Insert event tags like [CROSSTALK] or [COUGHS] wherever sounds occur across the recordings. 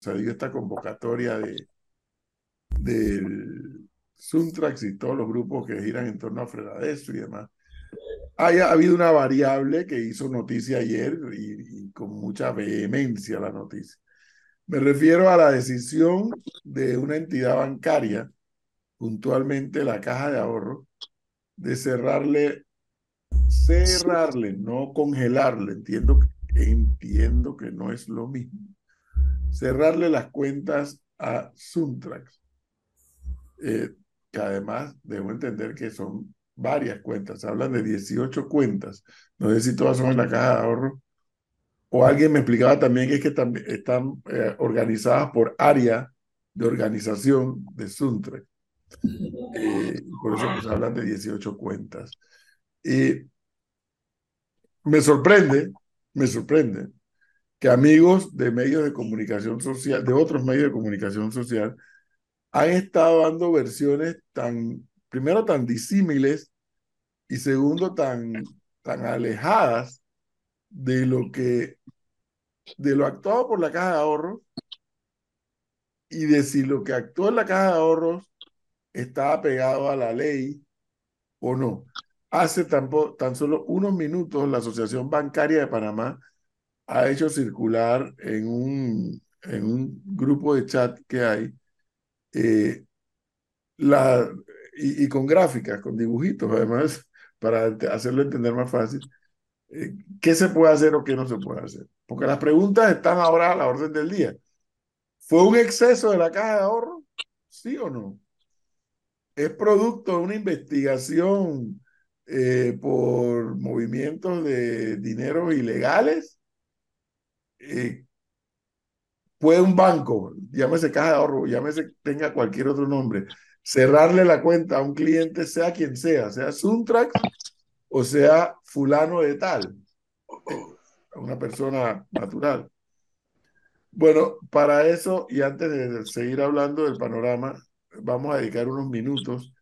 dio esta convocatoria de del Suntrax y todos los grupos que giran en torno a Fredadeso y demás, haya habido una variable que hizo noticia ayer y, con mucha vehemencia la noticia. Me refiero a la decisión de una entidad bancaria, puntualmente la Caja de Ahorro, de cerrarle, cerrarle, no congelarle, entiendo, entiendo que no es lo mismo, cerrarle las cuentas a Suntrax, eh, que además debo entender que son varias cuentas, hablan de 18 cuentas, no sé si todas son en la caja de ahorro, o alguien me explicaba también que es que también están eh, organizadas por área de organización de Suntre. Eh, por eso pues, hablan de 18 cuentas. Y me sorprende, me sorprende que amigos de medios de comunicación social, de otros medios de comunicación social, han estado dando versiones tan primero tan disímiles y segundo tan, tan alejadas de lo que de lo actuado por la caja de ahorros y de si lo que actuó en la caja de ahorros estaba pegado a la ley o no. Hace tan, tan solo unos minutos la Asociación Bancaria de Panamá ha hecho circular en un, en un grupo de chat que hay eh, la, y, con gráficas, con dibujitos, además, [LAUGHS] para hacerlo entender más fácil, eh, qué se puede hacer o qué no se puede hacer. Porque las preguntas están ahora a la orden del día. ¿Fue un exceso de la caja de ahorro? ¿Sí o no? ¿Es producto de una investigación eh, por movimientos de dinero ilegales? Eh, ¿Puede un banco, llámese caja de ahorro, llámese, tenga cualquier otro nombre, cerrarle la cuenta a un cliente, sea quien sea, sea Suntrax o sea fulano de tal, una persona natural. Bueno, para eso y antes de seguir hablando del panorama, vamos a dedicar unos minutos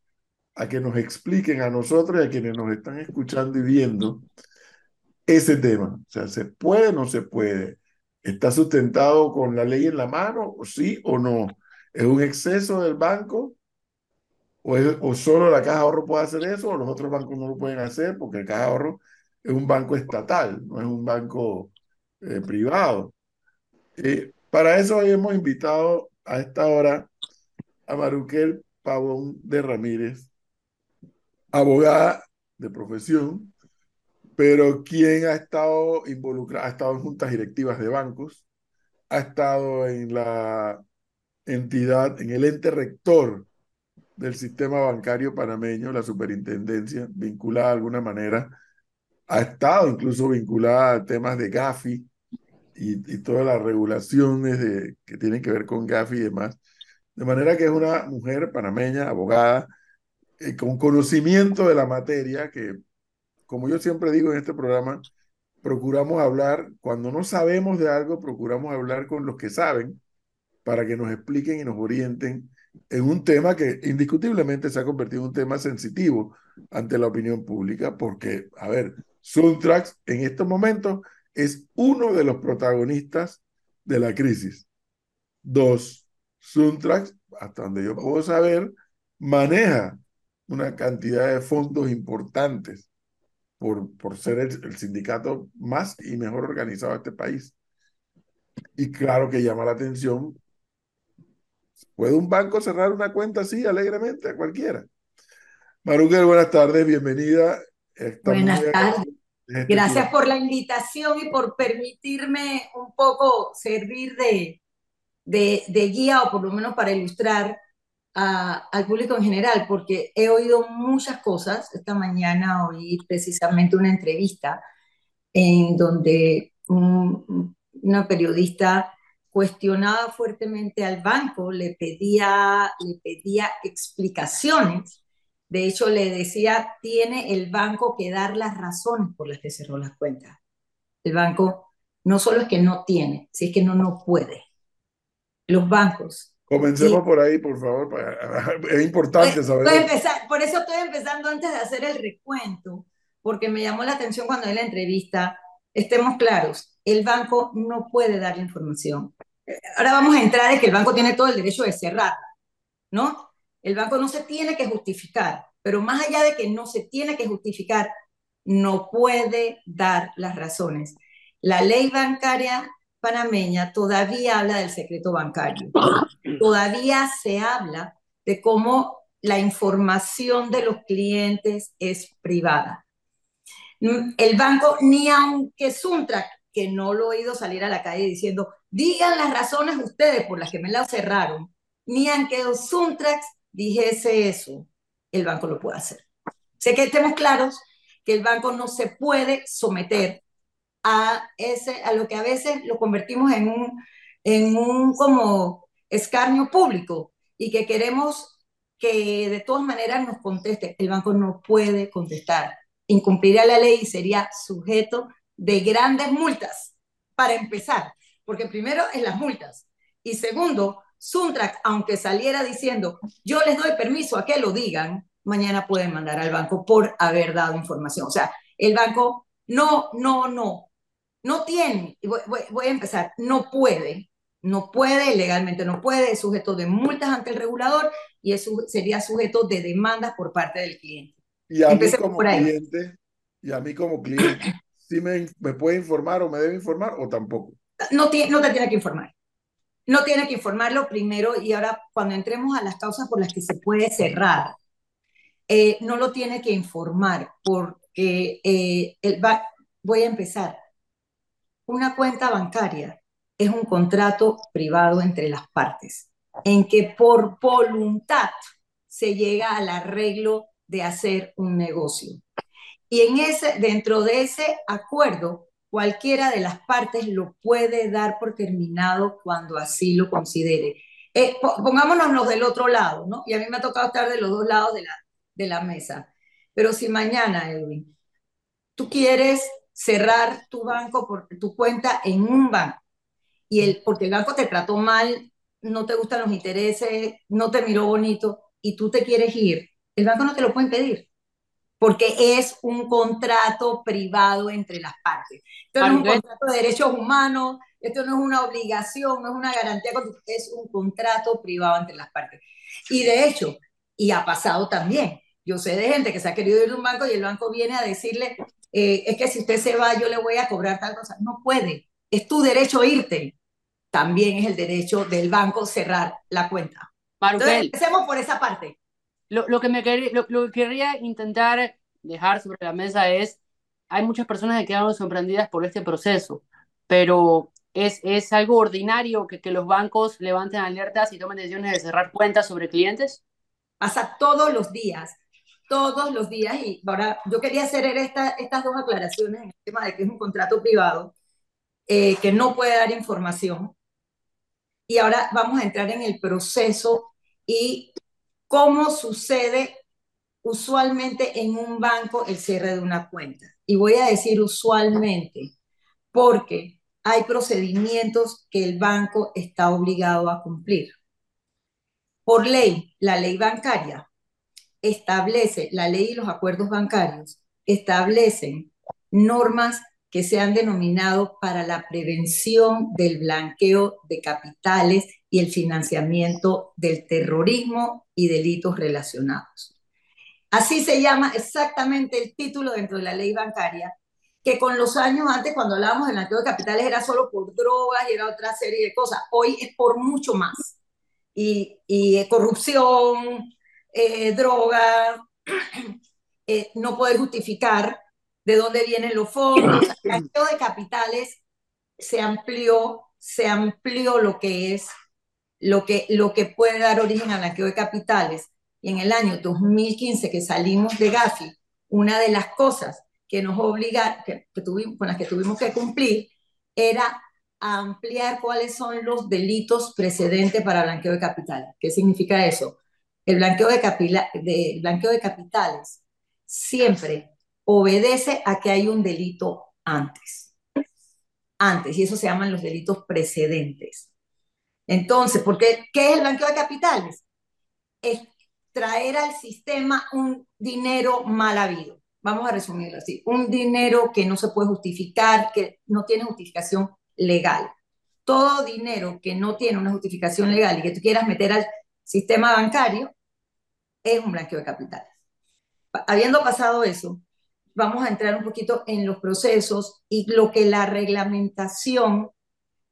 a que nos expliquen a nosotros y a quienes nos están escuchando y viendo ese tema. O sea, ¿se puede o no se puede? ¿Está sustentado con la ley en la mano? ¿Sí o no? ¿Es un exceso del banco? o, solo la Caja de Ahorro puede hacer eso, o los otros bancos no lo pueden hacer, porque el Caja de Ahorro es un banco estatal, no es un banco eh, privado. Eh, para eso hoy hemos invitado a esta hora a Maruquel Pavón de Ramírez, abogada de profesión, pero quien ha estado involucrada, ha estado en juntas directivas de bancos, ha estado en la entidad, en el ente rector del sistema bancario panameño, la superintendencia, vinculada de alguna manera, ha estado incluso vinculada a temas de GAFI y, todas las regulaciones de, que tienen que ver con GAFI y demás. De manera que es una mujer panameña, abogada, eh, con conocimiento de la materia, que como yo siempre digo en este programa, procuramos hablar, cuando no sabemos de algo, procuramos hablar con los que saben para que nos expliquen y nos orienten en un tema que indiscutiblemente se ha convertido en un tema sensitivo ante la opinión pública, porque, a ver, Suntrax en estos momentos es uno de los protagonistas de la crisis. Dos, Suntrax, hasta donde yo puedo saber, maneja una cantidad de fondos importantes por, por ser el, el sindicato más y mejor organizado de este país. Y claro que llama la atención ¿Puede un banco cerrar una cuenta así alegremente a cualquiera? Maruquel, buenas tardes, bienvenida. buenas tardes. Este Gracias por la invitación y por permitirme un poco servir de, de, guía o por lo menos para ilustrar al público en general, porque he oído muchas cosas. Esta mañana oí precisamente una entrevista en donde una periodista cuestionaba fuertemente al banco, le pedía, le pedía explicaciones. De hecho, le decía, tiene el banco que dar las razones por las que cerró las cuentas. El banco no solo es que no tiene, si es que no, no puede. Los bancos. Comencemos por ahí, por favor. [LAUGHS] Es importante saber. por eso estoy empezando antes de hacer el recuento, porque me llamó la atención cuando vi la entrevista. Estemos claros, el banco no puede dar la información ahora vamos a entrar en que el banco tiene todo el derecho de cerrar, ¿no? El banco no se tiene que justificar, pero más allá de que no se tiene que justificar, no puede dar las razones. La ley bancaria panameña todavía habla del secreto bancario, [COUGHS] todavía se habla de cómo la información de los clientes es privada. El banco, ni aunque Suntrack, que no lo he oído salir a la calle diciendo, digan las razones ustedes por las que me la cerraron, ni aunque Suntrack dijese eso, el banco lo puede hacer. Sé que estemos claros que el banco no se puede someter a, ese, a lo que a veces lo convertimos en un, en un como escarnio público y que queremos que de todas maneras nos conteste. El banco no puede contestar. Incumpliría la ley y sería sujeto de grandes multas, para empezar, porque primero es las multas. Y segundo, Suntrack, aunque saliera diciendo, yo les doy permiso a que lo digan, mañana pueden mandar al banco por haber dado información. O sea, el banco no, no, no, no tiene, voy, voy, a empezar, no puede, no puede, legalmente no puede, es sujeto de multas ante el regulador y es, sería sujeto de demandas por parte del cliente. Y a mí como cliente, y a mí como cliente, [CLEARS THROAT] ¿sí me, me, puede informar o me debe informar o tampoco? No, tiene, no te tiene que informar. No tiene que informarlo primero y ahora cuando entremos a las causas por las que se puede cerrar, eh, no lo tiene que informar porque eh, el voy a empezar. Una cuenta bancaria es un contrato privado entre las partes, en que por voluntad se llega al arreglo de hacer un negocio. Y en ese, dentro de ese acuerdo, cualquiera de las partes lo puede dar por terminado cuando así lo considere. Eh, pongámonos los del otro lado, ¿no? Y a mí me ha tocado estar de los dos lados de la, de la mesa. Pero si mañana, Edwin, tú quieres cerrar tu banco, por, tu cuenta en un banco, y el, porque el banco te trató mal, no te gustan los intereses, no te miró bonito, y tú te quieres ir, el banco no te lo puede pedir, porque es un contrato privado entre las partes. Esto no es un contrato de derechos humanos, esto no es una obligación, no es una garantía, es un contrato privado entre las partes. Y de hecho, y ha pasado también, yo sé de gente que se ha querido ir de un banco y el banco viene a decirle, eh, es que si usted se va, yo le voy a cobrar tal cosa. No puede, es tu derecho irte. También es el derecho del banco cerrar la cuenta. Entonces, empecemos por esa parte. Lo, lo que me lo, lo, que quería intentar dejar sobre la mesa es, hay muchas personas que quedan sorprendidas por este proceso, pero es, es algo ordinario que, que los bancos levanten alertas y tomen decisiones de cerrar cuentas sobre clientes. Pasa todos los días todos los días. Y ahora yo quería hacer esta, estas dos aclaraciones en el tema de que es un contrato privado, eh, que no puede dar información. Y ahora vamos a entrar en el proceso y cómo sucede usualmente en un banco el cierre de una cuenta. Y voy a decir usualmente, porque hay procedimientos que el banco está obligado a cumplir. Por ley, la ley bancaria establece, la ley y los acuerdos bancarios establecen normas que se han denominado para la prevención del blanqueo de capitales y el financiamiento del terrorismo y delitos relacionados. Así se llama exactamente el título dentro de la ley bancaria, que con los años antes, cuando hablábamos del blanqueo de capitales, era solo por drogas y era otra serie de cosas. Hoy es por mucho más. Y, y corrupción, eh, droga, [CLEARS THROAT] eh, no poder justificar de dónde vienen los fondos. El [CLEARS THROAT] blanqueo de capitales se amplió, se amplió lo que es, lo que, lo que puede dar origen al blanqueo de capitales. Y en el año 2015 que salimos de Gafi, una de las cosas que nos obliga, que, tuvimos, con las que tuvimos que cumplir, era ampliar cuáles son los delitos precedentes para blanqueo de capitales. ¿Qué significa eso? El blanqueo de, de, blanqueo de capitales siempre obedece a que hay un delito antes. Antes, y eso se llaman los delitos precedentes. Entonces, porque, ¿qué es el blanqueo de capitales? Es traer al sistema un dinero mal habido. Vamos a resumirlo así. Un dinero que no se puede justificar, que no tiene justificación legal. todo dinero que no tiene una justificación legal y que tú quieras meter al sistema bancario es un blanqueo de capitales. Habiendo pasado eso, vamos a entrar un poquito en los procesos y lo que la reglamentación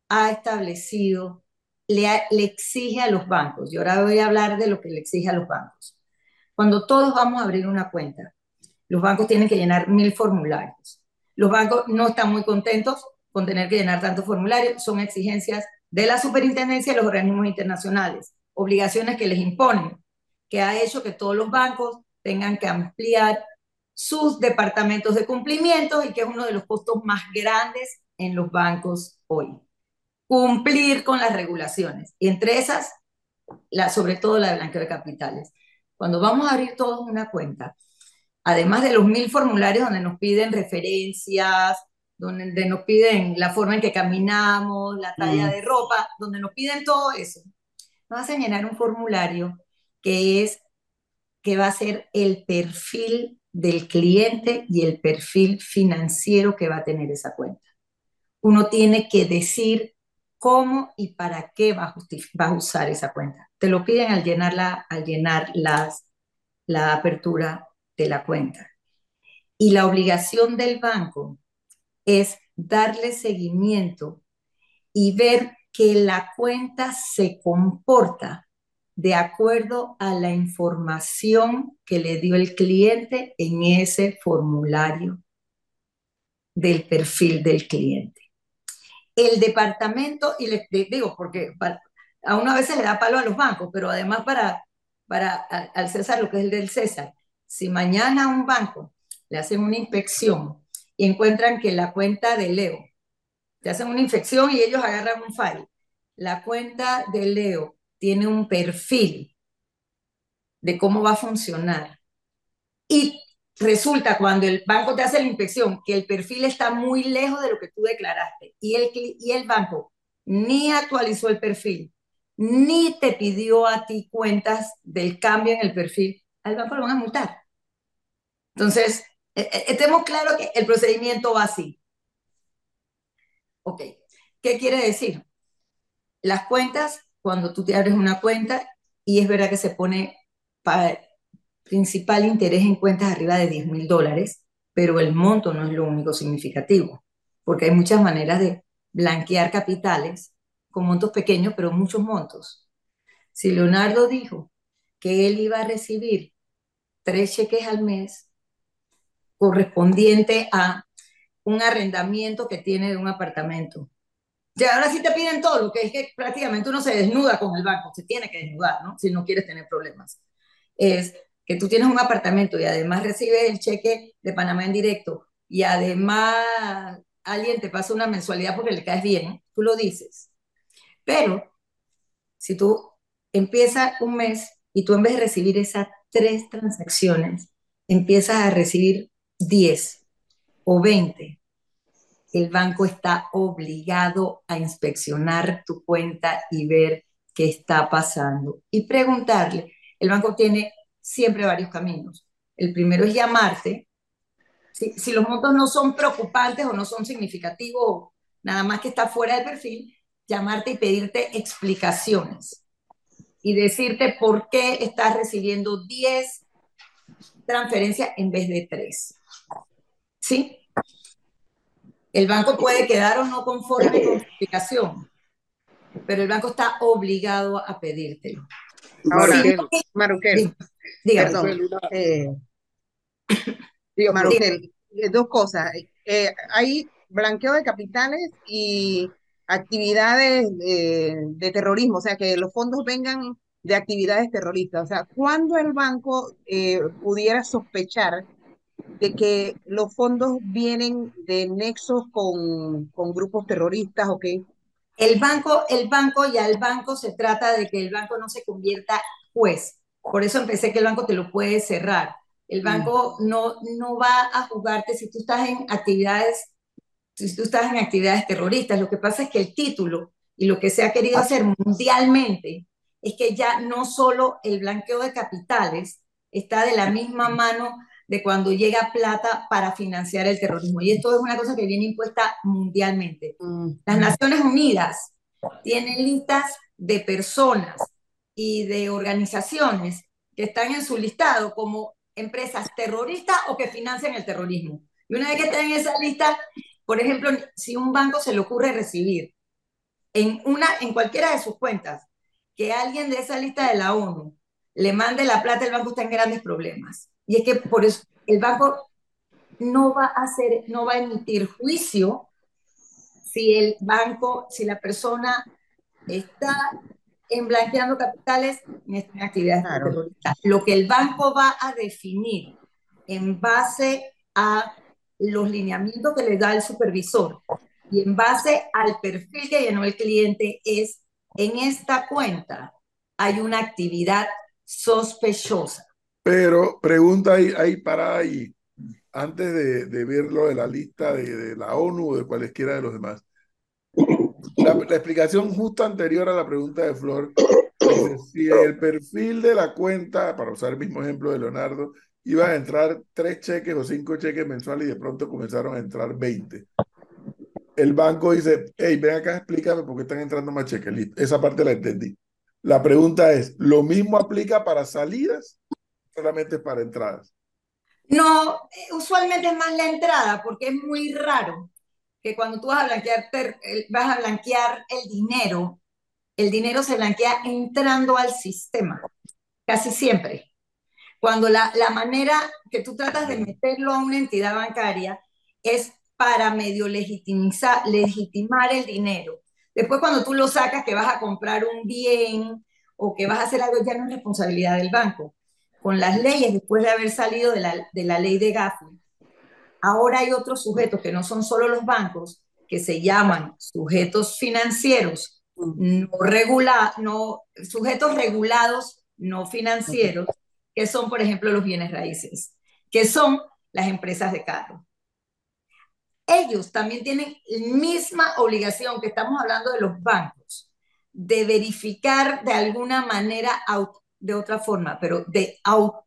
ha establecido, le, le exige a los bancos. Y ahora voy a hablar de lo que le exige a los bancos. Cuando todos vamos a abrir una cuenta, los bancos tienen que llenar mil formularios. Los bancos no están muy contentos con tener que llenar tantos formularios, son exigencias de la superintendencia y los organismos internacionales, obligaciones que les imponen, que ha hecho que todos los bancos tengan que ampliar sus departamentos de cumplimiento y que es uno de los costos más grandes en los bancos hoy. Cumplir con las regulaciones. Y entre esas, la, sobre todo la de blanqueo de capitales. Cuando vamos a abrir todos una cuenta, además de los mil formularios donde nos piden referencias, donde nos piden la forma en que caminamos, la talla mm. de ropa, donde nos piden todo eso, nos hacen llenar un formulario que es que va a ser el perfil del cliente y el perfil financiero que va a tener esa cuenta. Uno tiene que decir cómo y para qué va a, usar esa cuenta. Te lo piden al, llenarla, al llenar las, la apertura de la cuenta. Y la obligación del banco es darle seguimiento y ver que la cuenta se comporta de acuerdo a la información que le dio el cliente en ese formulario del perfil del cliente. El departamento, y les digo, porque a uno a veces le da palo a los bancos, pero además para, para al César lo que es el del César, si mañana un banco le hacen una inspección y encuentran que la cuenta de Leo, te hacen una infección y ellos agarran un file, la cuenta de Leo tiene un perfil de cómo va a funcionar. Y resulta cuando el banco te hace la inspección que el perfil está muy lejos de lo que tú declaraste y el, y el banco ni actualizó el perfil, ni te pidió a ti cuentas del cambio en el perfil, al banco lo van a multar. Entonces, e, e, estemos claros que el procedimiento va así. Ok, ¿qué quiere decir? Las cuentas cuando tú te abres una cuenta y es verdad que se pone para principal interés en cuentas arriba de 10 mil dólares, pero el monto no es lo único significativo, porque hay muchas maneras de blanquear capitales con montos pequeños, pero muchos montos. Si Leonardo dijo que él iba a recibir tres cheques al mes correspondiente a un arrendamiento que tiene de un apartamento ya ahora sí te piden todo, lo que es que prácticamente uno se desnuda con el banco, se tiene que desnudar, ¿no? Si no quieres tener problemas. Es que tú tienes un apartamento y además recibes el cheque de Panamá en directo y además alguien te pasa una mensualidad porque le caes bien, tú lo dices. Pero si tú empiezas un mes y tú en vez de recibir esas tres transacciones, empiezas a recibir 10 o 20 el banco está obligado a inspeccionar tu cuenta y ver qué está pasando y preguntarle. El banco tiene siempre varios caminos. El primero es llamarte. Si, los montos no son preocupantes o no son significativos, nada más que está fuera del perfil, llamarte y pedirte explicaciones y decirte por qué estás recibiendo 10 transferencias en vez de 3. ¿Sí? El banco puede quedar o no conforme con su explicación, pero el banco está obligado a pedírtelo. Ahora, Maruquel, perdón, eh, Maruquel, eh, dos cosas. Eh, hay blanqueo de capitales y actividades de terrorismo, o sea, que los fondos vengan de actividades terroristas. O sea, ¿cuándo el banco pudiera sospechar de que los fondos vienen de nexos con, con grupos terroristas o qué? El banco, el banco ya el banco se trata de que el banco no se convierta juez. Por eso empecé que el banco te lo puede cerrar. El mm. banco no, no va a jugarte si tú estás en actividades, si tú estás en actividades terroristas. Lo que pasa es que el título y lo que se ha querido hacer mundialmente es que ya no solo el blanqueo de capitales está de la misma mano de cuando llega plata para financiar el terrorismo. Y esto es una cosa que viene impuesta mundialmente. Las Naciones Unidas tiene listas de personas y de organizaciones que están en su listado como empresas terroristas o que financian el terrorismo. Y una vez que están en esa lista, por ejemplo, si un banco se le ocurre recibir en, una, en cualquiera de sus cuentas que alguien de esa lista de la ONU le mande la plata, el banco está en grandes problemas. Y es que por eso el banco no va a hacer, no va a emitir juicio si el banco, si la persona está en blanqueando capitales en actividades terroristas. Lo que el banco va a definir en base a los lineamientos que le da el supervisor y en base al perfil que llenó el cliente es en esta cuenta hay una actividad sospechosa. Pero pregunta ahí, ahí para ahí, antes de, de ver lo de la lista de, de, la ONU o de cualesquiera de los demás. La, la, explicación justo anterior a la pregunta de Flor, si el perfil de la cuenta, para usar el mismo ejemplo de Leonardo, iba a entrar tres cheques o cinco cheques mensuales y de pronto comenzaron a entrar 20. El banco dice, hey, ven acá, explícame por qué están entrando más cheques. Esa parte la entendí. La pregunta es, ¿lo mismo aplica para salidas? Solamente para entradas. No, eh, usualmente es más la entrada porque es muy raro que cuando tú vas a blanquear, vas a blanquear el dinero, el dinero se blanquea entrando al sistema, casi siempre. Cuando la, la manera que tú tratas de meterlo a una entidad bancaria es para medio legitimizar, legitimar el dinero. Después cuando tú lo sacas que vas a comprar un bien o que vas a hacer algo, ya no es responsabilidad del banco. Con las leyes, después de haber salido de la, de la ley de GAFI, ahora hay otros sujetos que no son solo los bancos, que se llaman sujetos financieros, no, regula, no sujetos regulados no financieros, que son, por ejemplo, los bienes raíces, que son las empresas de carro. Ellos también tienen la misma obligación que estamos hablando de los bancos, de verificar de alguna manera, de otra forma, pero de,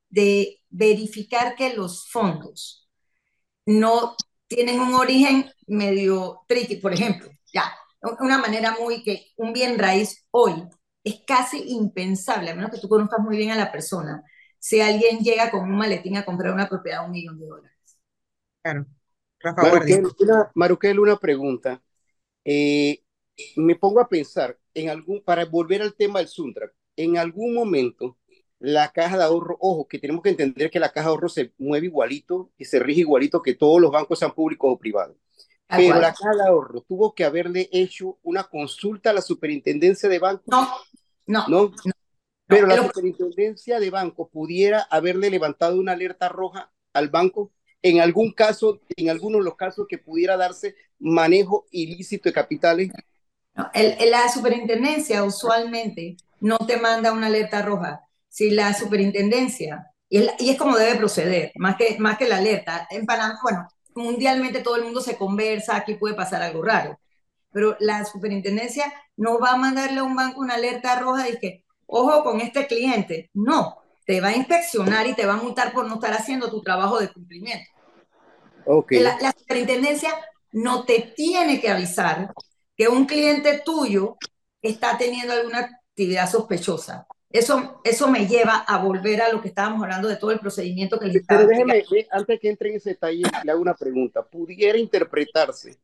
de verificar que los fondos no tienen un origen medio tricky, por ejemplo, ya, una manera muy que un bien raíz hoy es casi impensable, a menos que tú conozcas muy bien a la persona, si alguien llega con un maletín a comprar una propiedad de un millón de dólares. Claro. Maruquel, una, pregunta. Eh, me pongo a pensar, en algún, para volver al tema del Suntra, en algún momento la caja de ahorro, ojo, que tenemos que entender que la caja de ahorro se mueve igualito y se rige igualito que todos los bancos, sean públicos o privados. Pero la caja de ahorro tuvo que haberle hecho una consulta a la superintendencia de bancos. No, no. No, pero la superintendencia de bancos pudiera haberle levantado una alerta roja al banco en algún caso, en algunos de los casos que pudiera darse manejo ilícito de capitales? el, la superintendencia usualmente no te manda una alerta roja. Si la superintendencia, y, es como debe proceder, más que, más que la alerta, en Panamá, bueno, mundialmente todo el mundo se conversa, aquí puede pasar algo raro, pero la superintendencia no va a mandarle a un banco una alerta roja y que, ojo con este cliente, no, te va a inspeccionar y te va a multar por no estar haciendo tu trabajo de cumplimiento. Okay. La, la, superintendencia no te tiene que avisar que un cliente tuyo está teniendo alguna actividad sospechosa. Eso, eso me lleva a volver a lo que estábamos hablando de todo el procedimiento que le Pero déjeme, antes que entre en ese detalle, le hago una pregunta. ¿Pudiera interpretarse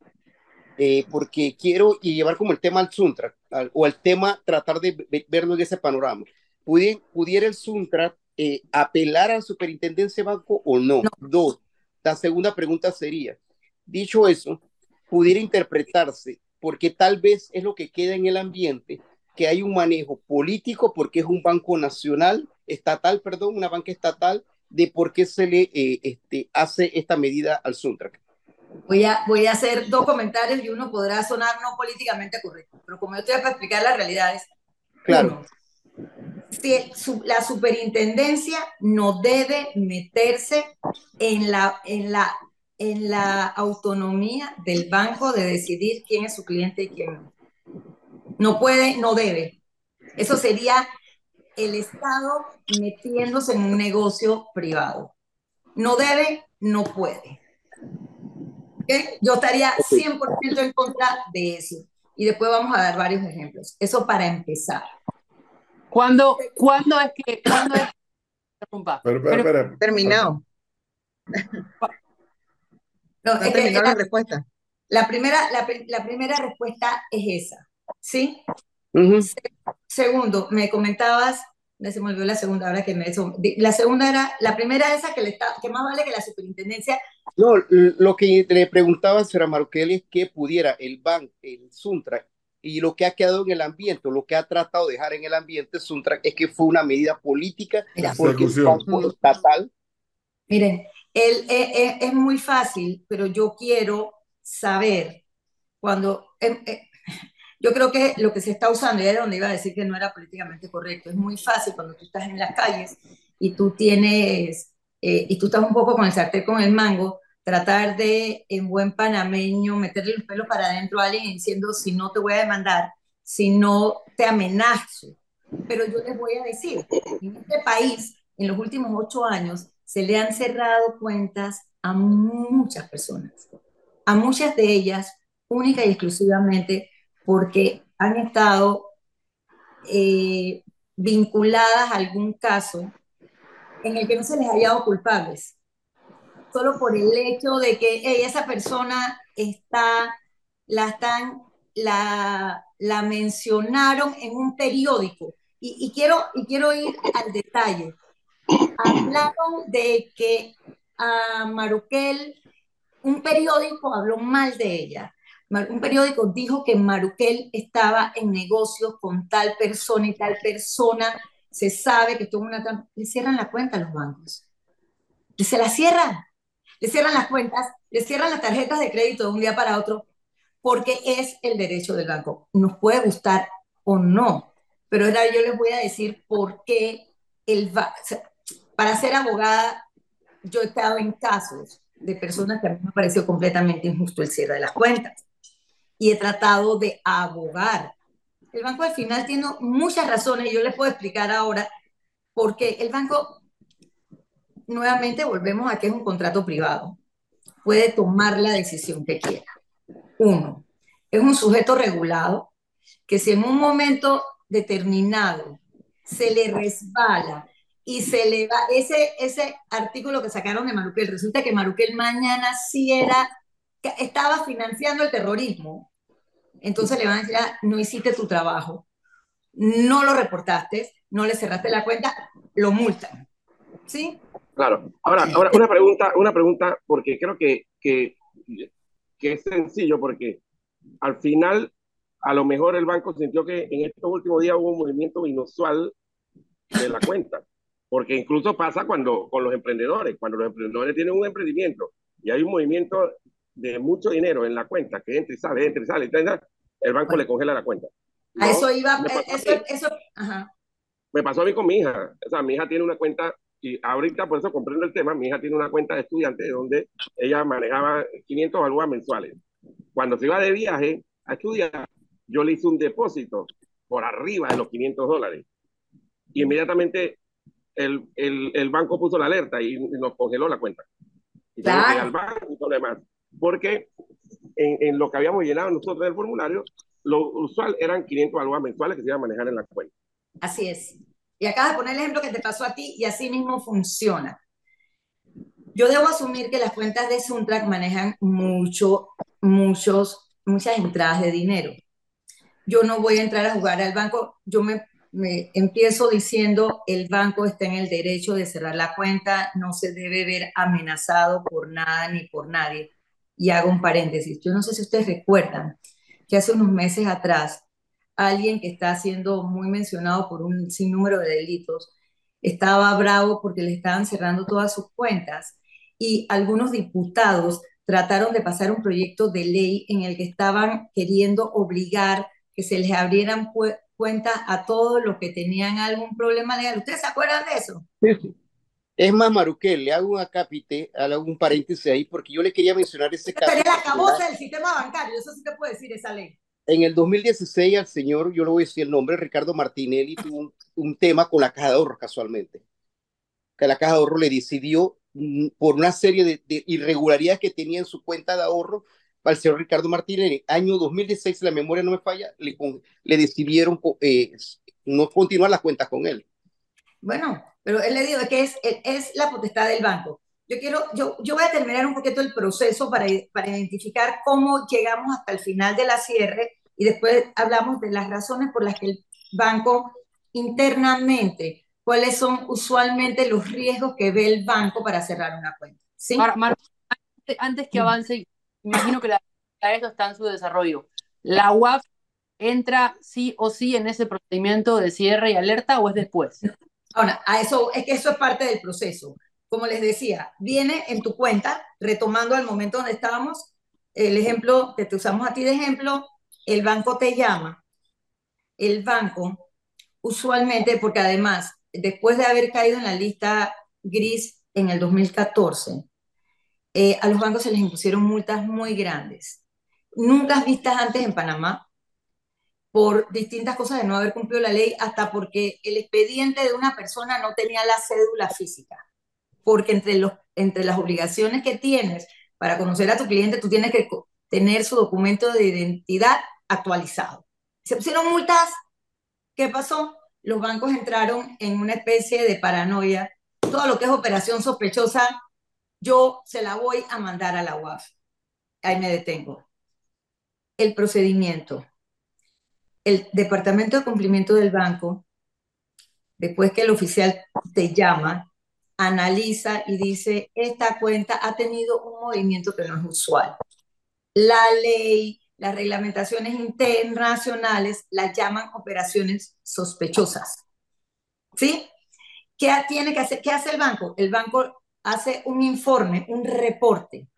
eh, porque quiero y llevar como el tema al Suntra, al, o el tema tratar de verlo en ese panorama pudiera el Suntra eh, apelar a la superintendencia de banco o no? Dos, la segunda pregunta sería, dicho eso, pudiera interpretarse, porque tal vez es lo que queda en el ambiente, que hay un manejo político porque es un banco nacional, estatal, perdón, una banca estatal, de por qué se le eh, este, hace esta medida al Suntra. Voy a, voy a hacer dos comentarios y uno podrá sonar no políticamente correcto, pero como yo estoy para explicar las realidades. Claro la superintendencia no debe meterse en la, en, la, en la autonomía del banco de decidir quién es su cliente y quién no. No puede, no debe. Eso sería el Estado metiéndose en un negocio privado. No debe, no puede. Yo estaría 100% en contra de eso. y después vamos a dar varios ejemplos. Eso para empezar. ¿Cuándo, ¿cuándo es que... Cuándo es Pero, Terminado. No, terminó la, respuesta. La primera, la, la, primera respuesta es esa, ¿sí? Segundo, me comentabas, me se me olvidó la segunda, ahora que me... La segunda era, la primera esa que, le está, que más vale que la superintendencia... No, lo que le preguntaba, señora Marukeli, es que pudiera el banco, el Suntra, y lo que ha quedado en el ambiente, lo que ha tratado de dejar en el ambiente Suntra, es que fue una medida política porque el banco estatal... Miren, él, es, eh, eh, es, muy fácil, pero yo quiero saber cuando... Eh, yo creo que lo que se está usando, y era donde iba a decir que no era políticamente correcto, es muy fácil cuando tú estás en las calles y tú tienes, y tú estás un poco con el sartén con el mango, tratar de, en buen panameño, meterle los pelos para adentro a alguien diciendo, si no te voy a demandar, si no te amenazo. Pero yo les voy a decir, en este país, en los últimos ocho años, se le han cerrado cuentas a muchas personas, a muchas de ellas única y exclusivamente porque han estado eh, vinculadas a algún caso en el que no se les haya dado culpables, solo por el hecho de que esa persona está, la están, la, la mencionaron en un periódico. Y, y, quiero, y quiero ir al detalle hablaron de que a Maruquel, un periódico habló mal de ella. Un periódico dijo que Maruquel estaba en negocios con tal persona y tal persona. Se sabe que tuvo una trampa. Le cierran la cuenta a los bancos. Se la cierran. Le cierran las cuentas, le cierran las tarjetas de crédito de un día para otro, porque es el derecho del banco. Nos puede gustar o no, pero ahora yo les voy a decir por qué el, para ser abogada, yo he estado en casos de personas que a mí me pareció completamente injusto el cierre de las cuentas y he tratado de abogar. El banco al final tiene muchas razones yo les puedo explicar ahora porque el banco, nuevamente volvemos a que es un contrato privado, puede tomar la decisión que quiera. Uno, es un sujeto regulado que si en un momento determinado se le resbala y se le va ese, ese artículo que sacaron de Maruquel. Resulta que Maruquel mañana sí era, estaba financiando el terrorismo. Entonces le van a decir, ah, no hiciste tu trabajo, no lo reportaste, no le cerraste la cuenta, lo multan. ¿Sí? Claro. Ahora, ahora una pregunta, una pregunta, porque creo que, que, que es sencillo, porque al final, a lo mejor el banco sintió que en estos últimos días hubo un movimiento inusual de la cuenta. Porque incluso pasa cuando con los emprendedores, cuando los emprendedores tienen un emprendimiento y hay un movimiento de mucho dinero en la cuenta que entra y sale, entra y sale, el banco le congela la cuenta. A eso iba, me pasó, eso, eso, ajá. me pasó a mí con mi hija. O sea, mi hija tiene una cuenta, y ahorita por eso comprendo el tema, mi hija tiene una cuenta de estudiante donde ella manejaba 500 balúas mensuales. Cuando se iba de viaje a estudiar, yo le hice un depósito por arriba de los 500 dólares. Y inmediatamente el, el, el, banco puso la alerta y nos congeló la cuenta. Y claro. al banco y todo lo demás. Porque en, en, lo que habíamos llenado nosotros del formulario, lo usual eran 500 balboas mensuales que se iban a manejar en la cuenta. Así es. Y acabas de poner el ejemplo que te pasó a ti y así mismo funciona. Yo debo asumir que las cuentas de Suntrack manejan mucho, muchos, muchas entradas de dinero. Yo no voy a entrar a jugar al banco, yo me me empiezo diciendo el banco está en el derecho de cerrar la cuenta, no se debe ver amenazado por nada ni por nadie. Y hago un paréntesis. Yo no sé si ustedes recuerdan que hace unos meses atrás alguien que está siendo muy mencionado por un sinnúmero de delitos estaba bravo porque le estaban cerrando todas sus cuentas y algunos diputados trataron de pasar un proyecto de ley en el que estaban queriendo obligar que se les abrieran cuenta a todos los que tenían algún problema legal. ¿Ustedes se acuerdan de eso? Es más, Maruquel, le hago un acápite, hago un paréntesis ahí, porque yo le quería mencionar ese caso. Pero la cabosa del sistema bancario, eso sí te puede decir esa ley. En el 2016, al señor, yo le voy a decir el nombre, Ricardo Martinelli, tuvo un, un tema con la caja de ahorro casualmente. Que la caja de ahorro le decidió, mm, por una serie de, de irregularidades que tenía en su cuenta de ahorro, al señor Ricardo el año 2016, si la memoria no me falla, le, le decidieron eh, no continuar las cuentas con él. Bueno, pero él le dijo que es, es la potestad del banco. Yo quiero, yo, yo voy a terminar un poquito el proceso para, para identificar cómo llegamos hasta el final de la cierre y después hablamos de las razones por las que el banco internamente, cuáles son usualmente los riesgos que ve el banco para cerrar una cuenta. ¿sí? antes que avance, imagino que la, esto está en su desarrollo. ¿La UAF entra sí o sí en ese procedimiento de cierre y alerta o es después? Ahora, a eso, es que eso es parte del proceso. Como les decía, viene en tu cuenta, retomando al momento donde estábamos, el ejemplo que te usamos a ti de ejemplo, el banco te llama. El banco, usualmente, porque además, después de haber caído en la lista gris en el 2014, eh, a los bancos se les impusieron multas muy grandes, nunca vistas antes en Panamá, por distintas cosas de no haber cumplido la ley, hasta porque el expediente de una persona no tenía la cédula física. Porque entre, los, entre las obligaciones que tienes para conocer a tu cliente, tú tienes que tener su documento de identidad actualizado. Se pusieron multas. ¿Qué pasó? Los bancos entraron en una especie de paranoia. Todo lo que es operación sospechosa, yo se la voy a mandar a la UAF. Ahí me detengo. El procedimiento el departamento de cumplimiento del banco, después que el oficial te llama, analiza y dice, esta cuenta ha tenido un movimiento que no es usual. La ley, las reglamentaciones internacionales las llaman operaciones sospechosas. ¿Sí? ¿Qué tiene que hacer? ¿Qué hace el banco? El banco hace un informe, un reporte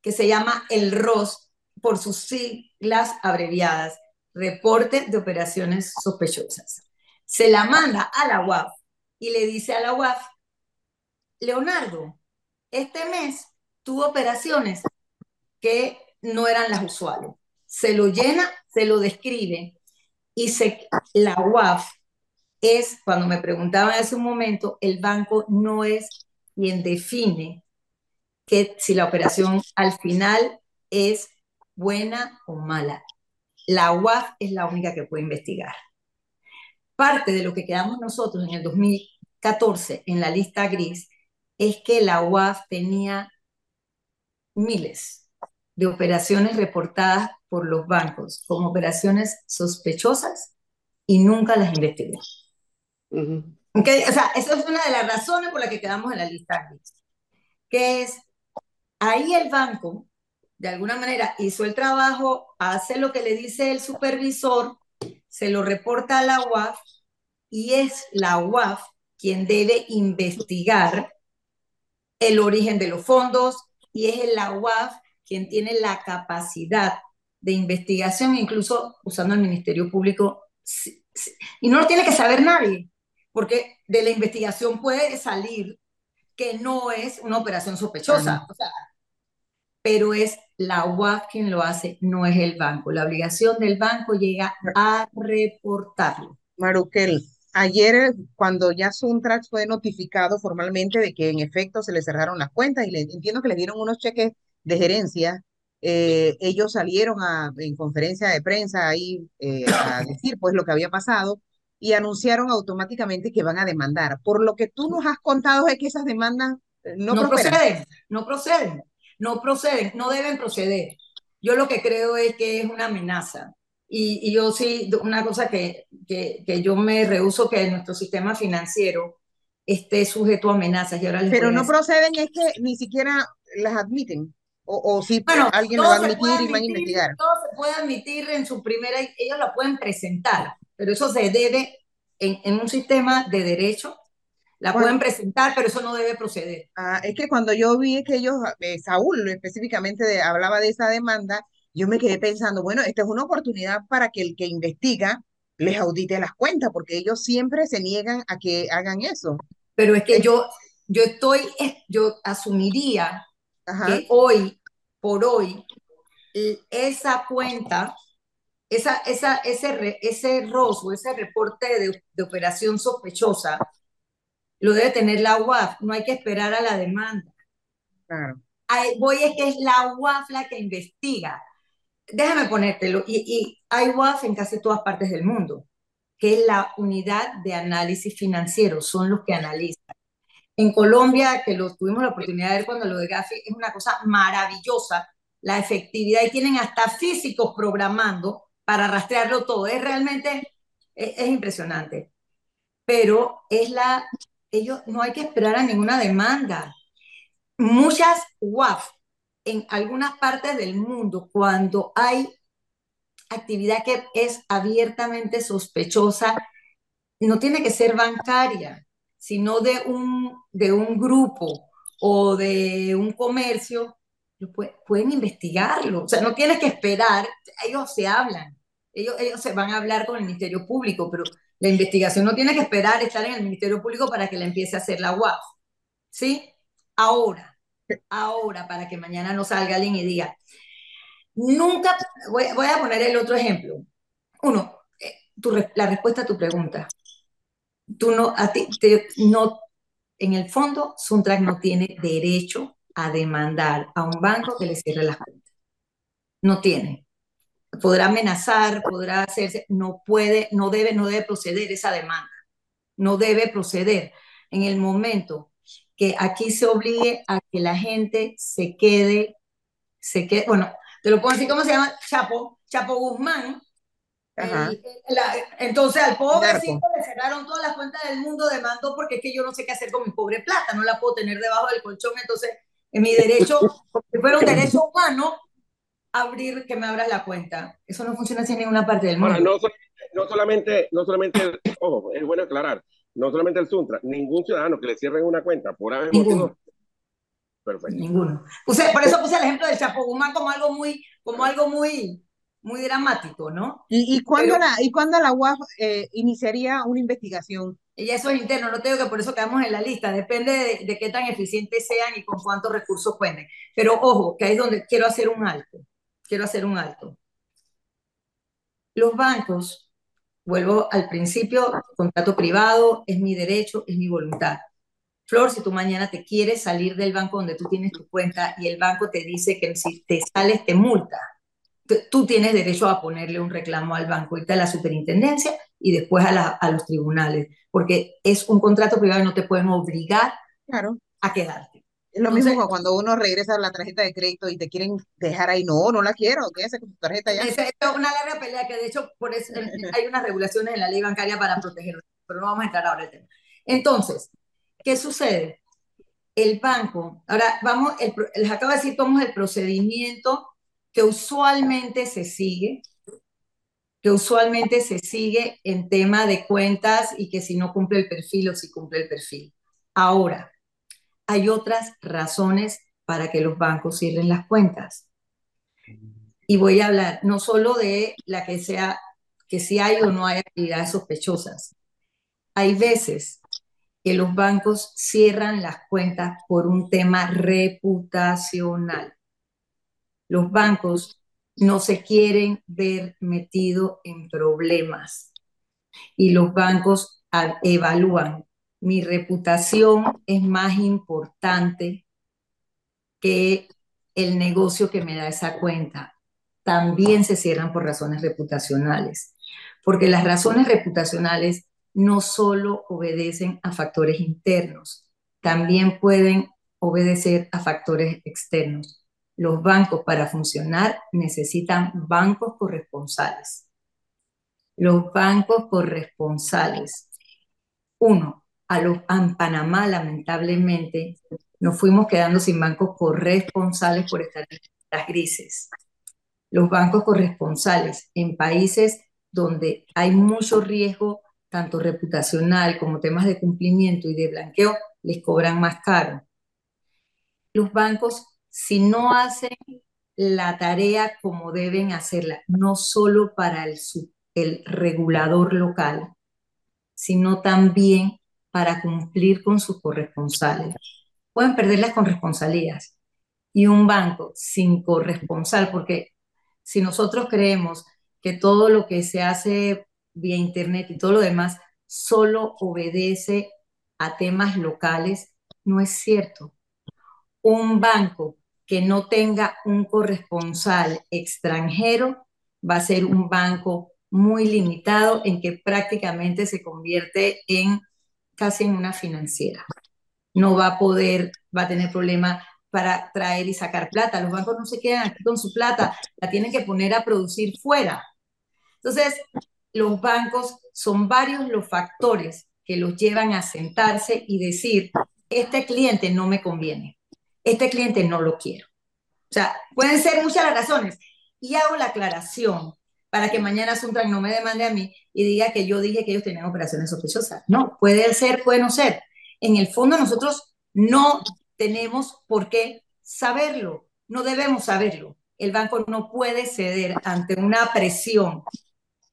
que se llama el ROS por sus siglas abreviadas, reporte de operaciones sospechosas. Se la manda a la UAF y le dice a la UAF, Leonardo, este mes tuvo operaciones que no eran las usuales. Se lo llena, se lo describe y se, la UAF es, cuando me preguntaban hace un momento, el banco no es quien define que si la operación al final es buena o mala la UAF es la única que puede investigar. Parte de lo que quedamos nosotros en el 2014 en la lista gris es que la UAF tenía miles de operaciones reportadas por los bancos como operaciones sospechosas y nunca las investigó. O sea, esa es una de las razones por las que quedamos en la lista gris, que es ahí el banco de alguna manera hizo el trabajo, hace lo que le dice el supervisor, se lo reporta a la UAF y es la UAF quien debe investigar el origen de los fondos y es la UAF quien tiene la capacidad de investigación, incluso usando el Ministerio Público. Y no lo tiene que saber nadie, porque de la investigación puede salir que no es una operación sospechosa. O sea, pero es la UAF quien lo hace, no es el banco. La obligación del banco llega a reportarlo. Maruquel, ayer cuando ya Suntrax fue notificado formalmente de que en efecto se le cerraron las cuentas y le, entiendo que le dieron unos cheques de gerencia, eh, ellos salieron a, en conferencia de prensa ahí eh, a [COUGHS] decir pues lo que había pasado y anunciaron automáticamente que van a demandar. Por lo que tú nos has contado es que esas demandas eh, no, no proceden, no proceden no proceden, no deben proceder. Yo lo que creo es que es una amenaza. Y, yo sí, una cosa que, que, que, yo me rehuso que nuestro sistema financiero esté sujeto a amenazas. Y ahora Pero no proceden es que ni siquiera las admiten. O, o si bueno, alguien lo va a admitir y van a investigar. Todo se puede admitir en su primera, ellos la pueden presentar, pero eso se debe en, en un sistema de derecho la pueden presentar, pero eso no debe proceder. Ah, es que cuando yo vi que ellos, eh, Saúl específicamente hablaba de esa demanda, yo me quedé pensando, bueno, esta es una oportunidad para que el que investiga les audite las cuentas, porque ellos siempre se niegan a que hagan eso. Pero es que yo, yo estoy, yo asumiría que hoy, por hoy, esa cuenta, esa, esa, ese, ese ROS ese reporte de, de operación sospechosa, lo debe tener la UAF, no hay que esperar a la demanda. Claro. voy es que es la UAF la que investiga. Déjame ponértelo, y, y hay UAF en casi todas partes del mundo, que es la unidad de análisis financiero, son los que analizan. En Colombia, que lo tuvimos la oportunidad de ver cuando lo de Gafi, es una cosa maravillosa, la efectividad, y tienen hasta físicos programando para rastrearlo todo. Es realmente, es, es impresionante. Pero es la, ellos, no hay que esperar a ninguna demanda muchas WAF en algunas partes del mundo, cuando hay actividad que es abiertamente sospechosa, no tiene que ser bancaria, sino de un, de un grupo o de un comercio, pueden investigarlo. O sea, no tienes que esperar, ellos se hablan, ellos, ellos se van a hablar con el Ministerio Público, pero la investigación no tiene que esperar estar en el Ministerio Público para que la empiece a hacer la UAF. ¿Sí? Ahora, ahora, para que mañana no salga alguien y diga, nunca, voy, a poner el otro ejemplo. Uno, eh, la respuesta a tu pregunta. Tú no, a ti, no, en el fondo, Suntrack no tiene derecho a demandar a un banco que le cierre las cuentas. No tiene. Podrá amenazar, podrá hacerse, no puede, no debe, no debe proceder esa demanda. No debe proceder. En el momento que aquí se obligue a que la gente se quede, se quede, bueno, te lo puedo decir cómo se llama, Chapo, Chapo Guzmán. entonces al pobrecito le cerraron todas las cuentas del mundo, demandó porque es que yo no sé qué hacer con mi pobre plata, no la puedo tener debajo del colchón, entonces en mi derecho, si fuera un [LAUGHS] derecho humano, abrir que me abras la cuenta. Eso no funciona así en ninguna parte del mundo. no, no solamente, no solamente, ojo, es bueno aclarar, no solamente el Suntra, ningún ciudadano que le cierren una cuenta por haber Ninguno. Perfecto. Ninguno. por eso puse el ejemplo del Chapo Guzmán como algo muy, como algo muy, muy dramático, ¿no? ¿Y, y cuándo, la, ¿y cuándo la UAF eh, iniciaría una investigación? Y eso es interno, no tengo que por eso quedamos en la lista, depende de, de, qué tan eficientes sean y con cuántos recursos cuenten. Pero ojo, que ahí es donde quiero hacer un alto, quiero hacer un alto. Los bancos Vuelvo al principio, contrato privado, es mi derecho, es mi voluntad. Flor, si tú mañana te quieres salir del banco donde tú tienes tu cuenta y el banco te dice que si te sales te multa, tú tienes derecho a ponerle un reclamo al banco, irte a la superintendencia y después a, a los tribunales, porque es un contrato privado y no te pueden obligar claro. a quedarte. Lo mismo cuando uno regresa a la tarjeta de crédito y te quieren dejar ahí, no, no la quiero, quédese con tu tarjeta ya. Esa es una larga pelea que de hecho por eso hay unas regulaciones en la ley bancaria para protegerlo, pero no vamos a entrar ahora el tema. Entonces, ¿qué sucede? El banco, ahora vamos, les acabo de decir es el procedimiento que usualmente se sigue, que usualmente se sigue en tema de cuentas y que si no cumple el perfil o si cumple el perfil. Ahora, hay otras razones para que los bancos cierren las cuentas. Y voy a hablar no solo de la que sea, que si hay o no hay actividades sospechosas. Hay veces que los bancos cierran las cuentas por un tema reputacional. Los bancos no se quieren ver metidos en problemas y los bancos evalúan mi reputación es más importante que el negocio que me da esa cuenta. También se cierran por razones reputacionales, porque las razones reputacionales no solo obedecen a factores internos, también pueden obedecer a factores externos. Los bancos para funcionar necesitan bancos corresponsales. Los bancos corresponsales. Uno, a los, en Panamá, lamentablemente, nos fuimos quedando sin bancos corresponsales por estar en las grises. Los bancos corresponsales en países donde hay mucho riesgo, tanto reputacional como temas de cumplimiento y de blanqueo, les cobran más caro. Los bancos, si no hacen la tarea como deben hacerla, no solo para el, el regulador local, sino también para cumplir con sus corresponsales. Pueden perder las corresponsalías. Y un banco sin corresponsal, porque si nosotros creemos que todo lo que se hace vía Internet y todo lo demás solo obedece a temas locales, no es cierto. Un banco que no tenga un corresponsal extranjero va a ser un banco muy limitado en que prácticamente se convierte en casi en una financiera. No va a poder, va a tener problemas para traer y sacar plata. Los bancos no se quedan aquí con su plata, la tienen que poner a producir fuera. Entonces, los bancos son varios los factores que los llevan a sentarse y decir, este cliente no me conviene, este cliente no lo quiero. O sea, pueden ser muchas las razones. Y hago la aclaración para que mañana Suntran no me demande a mí y diga que yo dije que ellos tenían operaciones sospechosas. No, puede ser, puede no ser. En el fondo nosotros no tenemos por qué saberlo, no debemos saberlo. El banco no puede ceder ante una presión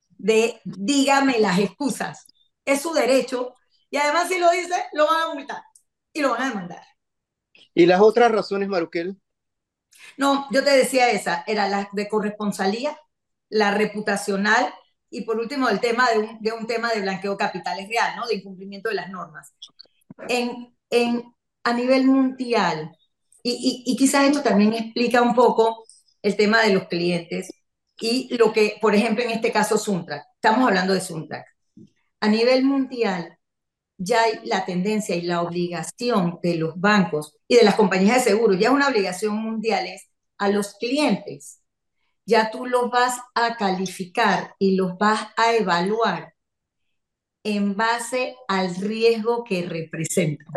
de dígame las excusas. Es su derecho y además si lo dice, lo van a multar y lo van a demandar. ¿Y las otras razones, Maruquel? No, yo te decía esa, era la de corresponsalía, la reputacional y por último el tema de un, de un tema de blanqueo capitales real, ¿no? De incumplimiento de las normas. En, en, a nivel mundial, y, y, y quizás esto también explica un poco el tema de los clientes y lo que, por ejemplo, en este caso Suntrack, estamos hablando de Suntrack. A nivel mundial, ya hay la tendencia y la obligación de los bancos y de las compañías de seguros, ya es una obligación mundial, es a los clientes ya tú los vas a calificar y los vas a evaluar en base al riesgo que representan.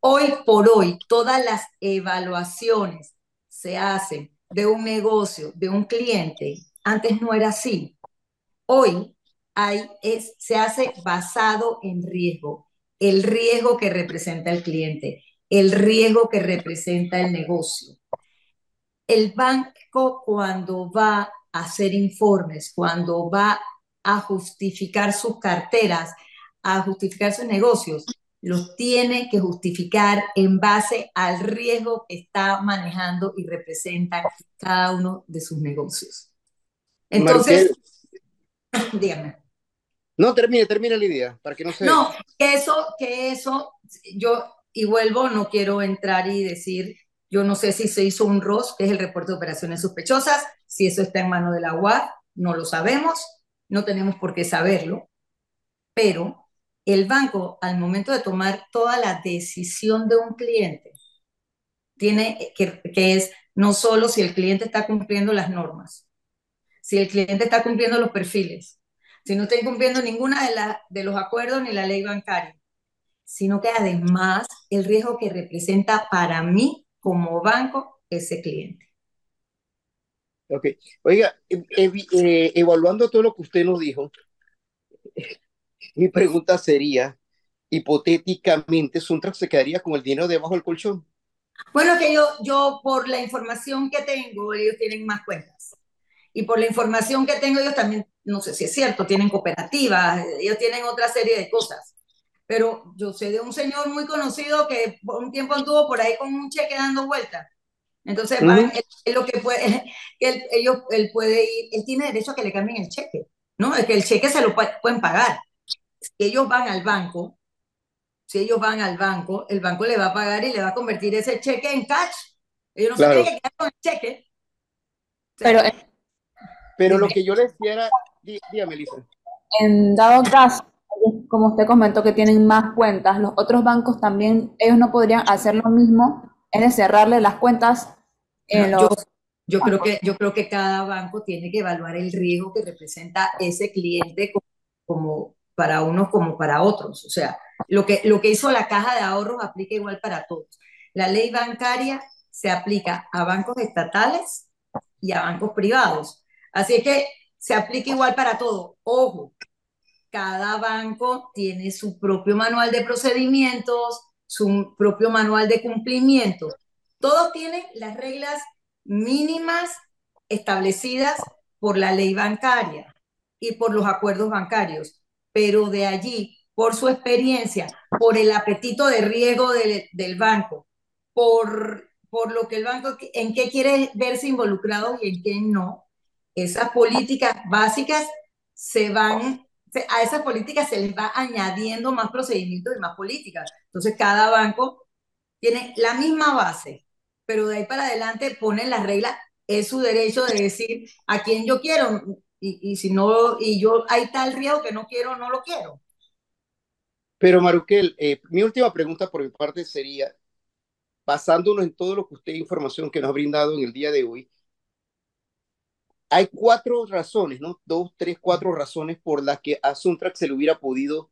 Hoy por hoy, todas las evaluaciones se hacen de un negocio, de un cliente. Antes no era así. Hoy se hace basado en riesgo. El riesgo que representa el cliente, el riesgo que representa el negocio el banco cuando va a hacer informes, cuando va a justificar sus carteras, a justificar sus negocios, los tiene que justificar en base al riesgo que está manejando y representa cada uno de sus negocios. Entonces, [LAUGHS] dígame. No, termine, termine la idea, para que no se... No, que eso, que eso, yo, y vuelvo, no quiero entrar y decir yo no sé si se hizo un ROS, que es el reporte de operaciones sospechosas, si eso está en mano de la UAD, no lo sabemos, no tenemos por qué saberlo, pero el banco al momento de tomar toda la decisión de un cliente, tiene que, que es no solo si el cliente está cumpliendo las normas, si el cliente está cumpliendo los perfiles, si no está incumpliendo ninguna de, la, de los acuerdos ni la ley bancaria, sino que además el riesgo que representa para mí como banco ese cliente. Ok. Oiga, eh, evaluando todo lo que usted nos dijo, [LAUGHS] mi pregunta sería, hipotéticamente, ¿Suntrax se quedaría con el dinero debajo del colchón? Bueno, que yo, yo, por la información que tengo, ellos tienen más cuentas. Y por la información que tengo, ellos también, no sé si es cierto, tienen cooperativas, ellos tienen otra serie de cosas pero yo sé de un señor muy conocido que por un tiempo anduvo por ahí con un cheque dando vueltas. Entonces, él, lo que puede, [LAUGHS] él, ellos, él puede ir, él tiene derecho a que le cambien el cheque, ¿no? Es que el cheque se lo pueden pagar. Si ellos van al banco, si ellos van al banco, el banco le va a pagar y le va a convertir ese cheque en cash. Ellos no se tienen que quedar con el cheque. pero, pero lo que yo les quiera, dígame, Lisa. En dado caso como usted comentó, que tienen más cuentas, los otros bancos también, ellos no podrían hacer lo mismo, es de cerrarle las cuentas. En los... yo, creo que, yo creo que cada banco tiene que evaluar el riesgo que representa ese cliente como, para unos como para otros. O sea, lo que, lo que hizo la caja de ahorros aplica igual para todos. La ley bancaria se aplica a bancos estatales y a bancos privados. Así que se aplica igual para todo. Ojo, cada banco tiene su propio manual de procedimientos, su propio manual de cumplimiento. Todos tienen las reglas mínimas establecidas por la ley bancaria y por los acuerdos bancarios, pero de allí, por su experiencia, por el apetito de riesgo del banco, por, por lo que el banco, en qué quiere verse involucrado y en qué no, esas políticas básicas se van a esas políticas se les va añadiendo más procedimientos y más políticas. Entonces, cada banco tiene la misma base, pero de ahí para adelante ponen las reglas, es su derecho de decir a quién yo quiero, y, y si no, y yo hay tal riesgo que no quiero, no lo quiero. Pero Maruquel, eh, mi última pregunta por mi parte sería, basándonos en todo lo que usted, información que nos ha brindado en el día de hoy, hay cuatro razones, ¿no? Dos, tres, cuatro razones por las que a Suntrack se le hubiera podido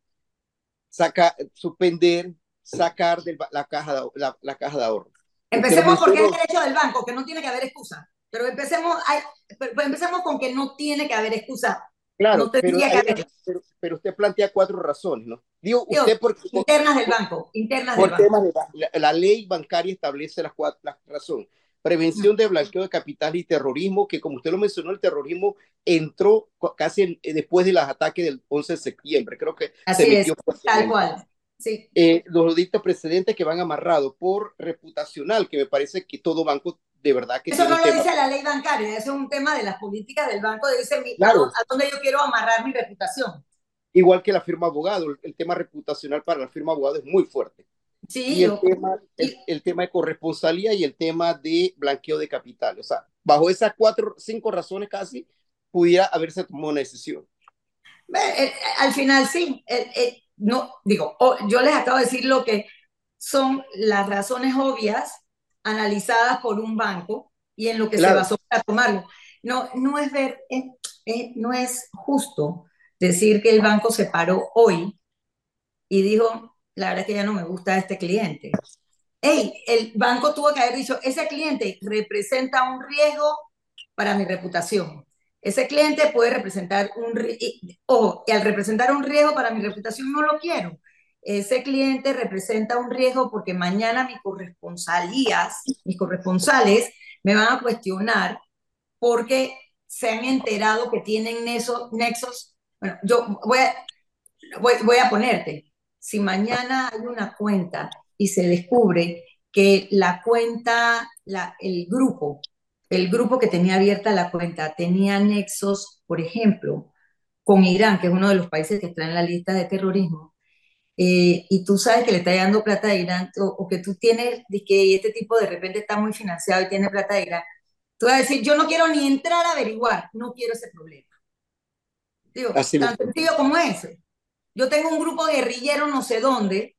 sacar, suspender, sacar de la caja de, la, la caja de ahorro. Empecemos porque es el derecho del banco, que no tiene que haber excusa. Pero empecemos, hay, pero empecemos con que no tiene que haber excusa. Claro, no pero, que haber pero, pero usted plantea cuatro razones, ¿no? Digo, Digo, usted porque, internas del banco, internas del por banco. temas de la, la- la ley bancaria establece las cuatro las razones. Prevención de blanqueo de capital y terrorismo, que como usted lo mencionó, el terrorismo entró casi eh, después de los ataques del 11 de septiembre. Creo que Así se es, metió tal fuertemente. cual. Sí. Eh, los delitos precedentes que van amarrados por reputacional, que me parece que todo banco de verdad que Eso no lo tema. dice la ley bancaria, eso es un tema de las políticas del banco, de dice mi- Claro. a dónde yo quiero amarrar mi reputación. Igual que la firma abogado, el, el tema reputacional para la firma abogado es muy fuerte. Sí, y el yo- tema, el, y- el tema de corresponsalía y el tema de blanqueo de capital. O sea, bajo esas cuatro, cinco razones casi, pudiera haberse tomado una decisión. Eh, eh, al final sí, eh, no, digo, yo les acabo de decir lo que son las razones obvias analizadas por un banco y en lo que Claro. se basó para tomarlo. No, no es ver, es- es- no es justo decir que el banco se paró hoy y dijo, la verdad es que ya no me gusta este cliente. Hey, el banco tuvo que haber dicho, ese cliente representa un riesgo para mi reputación. Ese cliente puede representar un y al representar un riesgo para mi reputación no lo quiero. Ese cliente representa un riesgo porque mañana mis corresponsalías, mis corresponsales me van a cuestionar porque se han enterado que tienen nexos, nexos. Bueno, yo voy, voy a ponerte, si mañana hay una cuenta y se descubre que la cuenta, la, el grupo, el grupo que tenía abierta la cuenta tenía nexos, por ejemplo, con Irán, que es uno de los países que está en la lista de terrorismo, eh, y tú sabes que le está llegando plata a Irán, o, o que tú tienes, que este tipo de repente está muy financiado y tiene plata de Irán, tú vas a decir, yo no quiero ni entrar a averiguar, no quiero ese problema. Digo, Así tan sencillo como ese. Yo tengo un grupo guerrillero no sé dónde,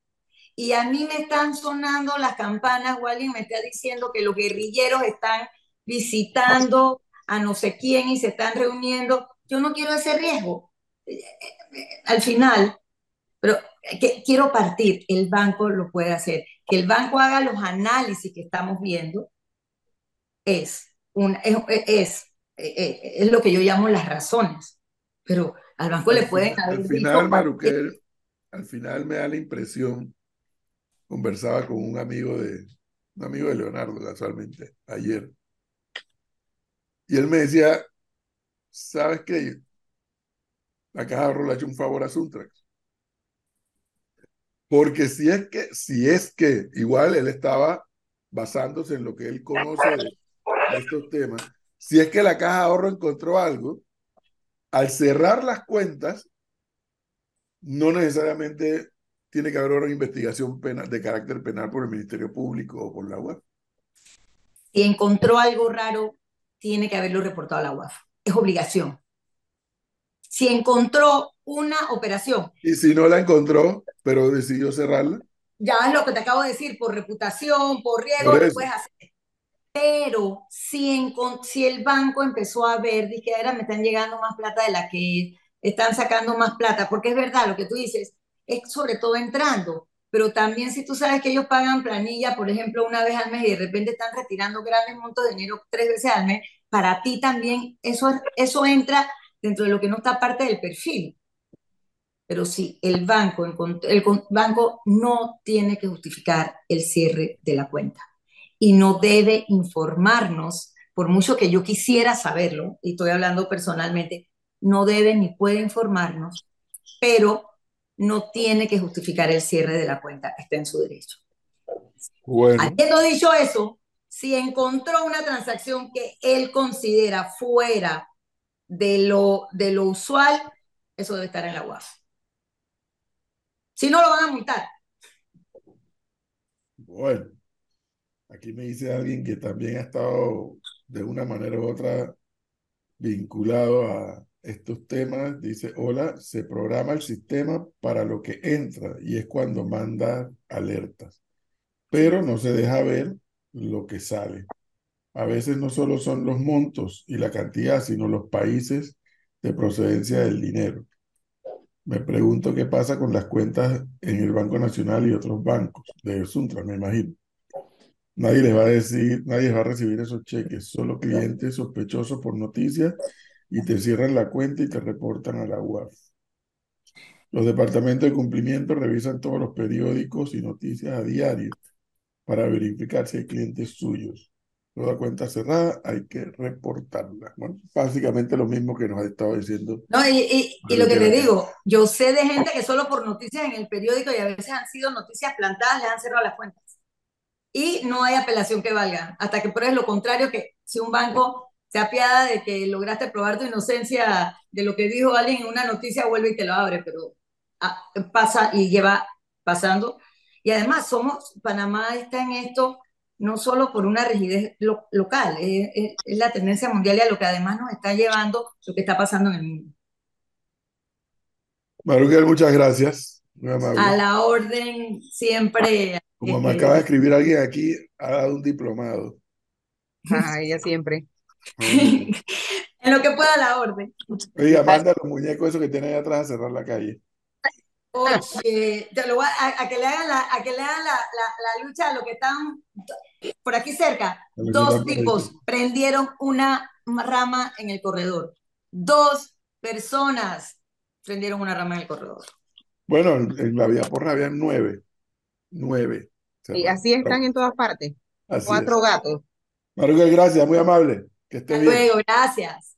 y a mí me están sonando las campanas, o alguien me está diciendo que los guerrilleros están visitando a no sé quién y se están reuniendo. Yo no quiero ese riesgo. Eh, eh, Al final, pero que quiero partir, el banco lo puede hacer. Que el banco haga los análisis que estamos viendo es, es, es lo que yo llamo las razones. Pero al banco Al le pueden final, haber al final, Maruquel, al final me da la impresión, conversaba con un amigo de, un amigo de Leonardo casualmente, ayer, y él me decía, ¿sabes qué? La caja de ahorro le ha hecho un favor a Suntrax. Porque si es que, si es que, igual él estaba basándose en lo que él conoce de, de estos temas, si es que la caja de ahorro encontró algo, al cerrar las cuentas, no necesariamente tiene que haber una investigación penal, de carácter penal por el Ministerio Público o por la web. Si encontró algo raro, tiene que haberlo reportado a la UAF. Es obligación. Si encontró una operación, Y si no la encontró, pero decidió cerrarla, ya es lo que te acabo de decir, por reputación, por riesgo, Por puedes hacer. Pero si, si el banco empezó a ver, dije, me están llegando más plata de la que están sacando más plata, porque es verdad lo que tú dices, es sobre todo entrando, pero también si tú sabes que ellos pagan planilla, por ejemplo, una vez al mes y de repente están retirando grandes montos de dinero tres veces al mes, para ti también eso, eso entra dentro de lo que no está parte del perfil. Pero sí, el banco, el banco no tiene que justificar el cierre de la cuenta y no debe informarnos, por mucho que yo quisiera saberlo, y estoy hablando personalmente, no debe ni puede informarnos, pero no tiene que justificar el cierre de la cuenta, está en su derecho. bueno, Habiendo dicho eso, si encontró una transacción que él considera fuera de lo, de lo usual, eso debe estar en la UAF. Si no, lo van a multar. bueno. Aquí me dice alguien que también ha estado de una manera u otra vinculado a estos temas. Dice, hola, se programa el sistema para lo que entra y es cuando manda alertas, pero no se deja ver lo que sale. A veces no solo son los montos y la cantidad, sino los países de procedencia del dinero. Me pregunto qué pasa con las cuentas en el Banco Nacional y otros bancos de Suntra, me imagino. Nadie les va a decir, nadie va a recibir esos cheques, solo clientes sospechosos por noticias y te cierran la cuenta y te reportan a la UAF. Los departamentos de cumplimiento revisan todos los periódicos y noticias a diario para verificar si hay clientes suyos. Toda cuenta cerrada hay que reportarla. Bueno, básicamente lo mismo que nos ha estado diciendo. No, y, y, lo que le digo, yo sé de gente que solo por noticias en el periódico y a veces han sido noticias plantadas, le han cerrado las cuentas. Y no hay apelación que valga, hasta que pruebes lo contrario, que si un banco se apiada de que lograste probar tu inocencia de lo que dijo alguien en una noticia, vuelve y te lo abre, pero ah, pasa y lleva pasando. Y además somos, Panamá está en esto no solo por una rigidez local, es, la tendencia mundial y a lo que además nos está llevando lo que está pasando en el mundo. Maruquel, muchas gracias. A la orden, siempre. Como me acaba de escribir alguien aquí, ha dado un diplomado. Ah, ella siempre. [LAUGHS] en lo que pueda la orden. Oiga, manda los muñecos esos que tiene ahí atrás a cerrar la calle. Oye, te lo voy a, que le hagan la, a que le hagan la, la, lucha a lo que están por aquí cerca. Dos tipos prendieron una rama en el corredor. Dos personas prendieron una rama en el corredor. Bueno, en la vía porra habían nueve. Nueve. Y así están en todas partes. Cuatro gatos. Maruca, gracias, muy amable. Que esté bien. Luego, gracias.